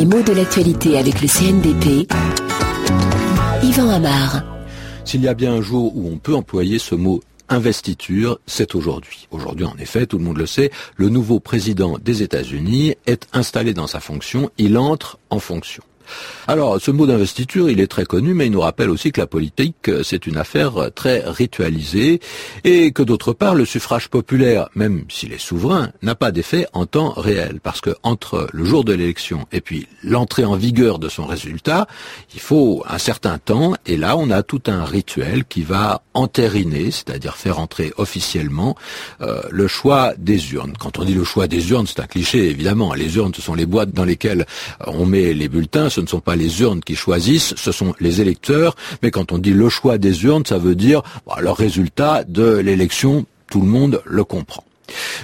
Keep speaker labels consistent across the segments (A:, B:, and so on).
A: Les mots de l'actualité avec le CNDP. Yvan.
B: S'il y a bien un jour où on peut employer ce mot investiture, c'est aujourd'hui. Aujourd'hui, en effet, tout le monde le sait, le nouveau président des États-Unis est installé dans sa fonction, il entre en fonction. Alors, ce mot d'investiture, il est très connu, mais il nous rappelle aussi que la politique, c'est une affaire très ritualisée et que d'autre part, le suffrage populaire, même s'il est souverain, n'a pas d'effet en temps réel. Parce que entre le jour de l'élection et puis l'entrée en vigueur de son résultat, il faut un certain temps et là, on a tout un rituel qui va entériner, c'est-à-dire faire entrer officiellement euh, le choix des urnes. Quand on dit le choix des urnes, c'est un cliché, évidemment. Les urnes, ce sont les boîtes dans lesquelles on met les bulletins ne sont pas les urnes qui choisissent, ce sont les électeurs. Mais quand on dit le choix des urnes, ça veut dire le résultat de l'élection, tout le monde le comprend.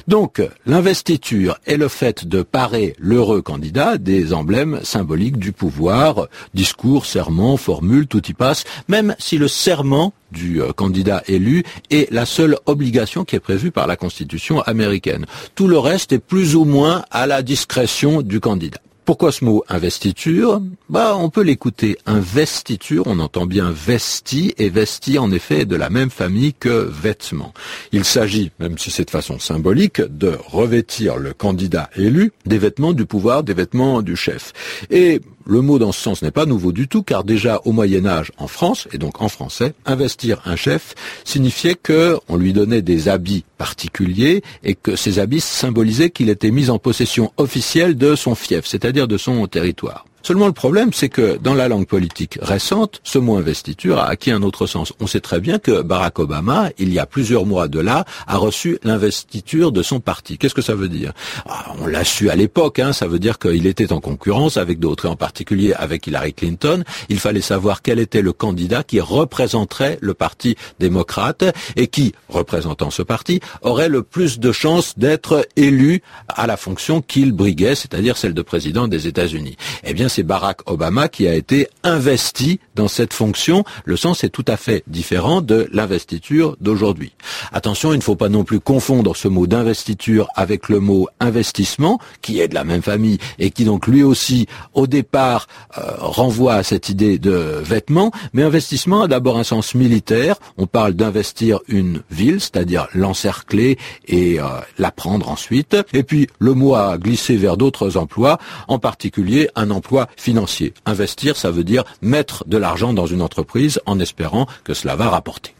B: Donc, l'investiture est le fait de parer l'heureux candidat des emblèmes symboliques du pouvoir, discours, serment, formule, tout y passe, même si le serment du euh, candidat élu est la seule obligation qui est prévue par la Constitution américaine. Tout le reste est plus ou moins à la discrétion du candidat. Pourquoi ce mot investiture? Bah, on peut l'écouter. Investiture, on entend bien vesti et vesti en effet de la même famille que vêtements. Il s'agit, même si c'est de façon symbolique, de revêtir le candidat élu des vêtements du pouvoir, des vêtements du chef. Et le mot dans ce sens n'est pas nouveau du tout, car déjà au Moyen Âge, en France, et donc en français, investir un chef signifiait que on lui donnait des habits particuliers et que ces habits symbolisaient qu'il était mis en possession officielle de son fief, c'est-à-dire de son territoire. Seulement le problème, c'est que dans la langue politique récente, ce mot investiture a acquis un autre sens. On sait très bien que Barack Obama, il y a plusieurs mois de là, a reçu l'investiture de son parti. Qu'est-ce que ça veut dire? Ah, On l'a su à l'époque, hein, ça veut dire qu'il était en concurrence avec d'autres, et en particulier avec Hillary Clinton. Il fallait savoir quel était le candidat qui représenterait le parti démocrate et qui, représentant ce parti, aurait le plus de chances d'être élu à la fonction qu'il briguait, c'est-à-dire celle de président des États-Unis. Eh c'est Barack Obama qui a été investi dans cette fonction. Le sens est tout à fait différent de l'investiture d'aujourd'hui. Attention, il ne faut pas non plus confondre ce mot d'investiture avec le mot investissement, qui est de la même famille et qui donc lui aussi, au départ, euh, renvoie à cette idée de vêtements. Mais investissement a d'abord un sens militaire. On parle d'investir une ville, c'est-à-dire l'encercler et euh, la prendre ensuite. Et puis, le mot a glissé vers d'autres emplois, en particulier un emploi financier. Investir, ça veut dire mettre de l'argent dans une entreprise en espérant que cela va rapporter.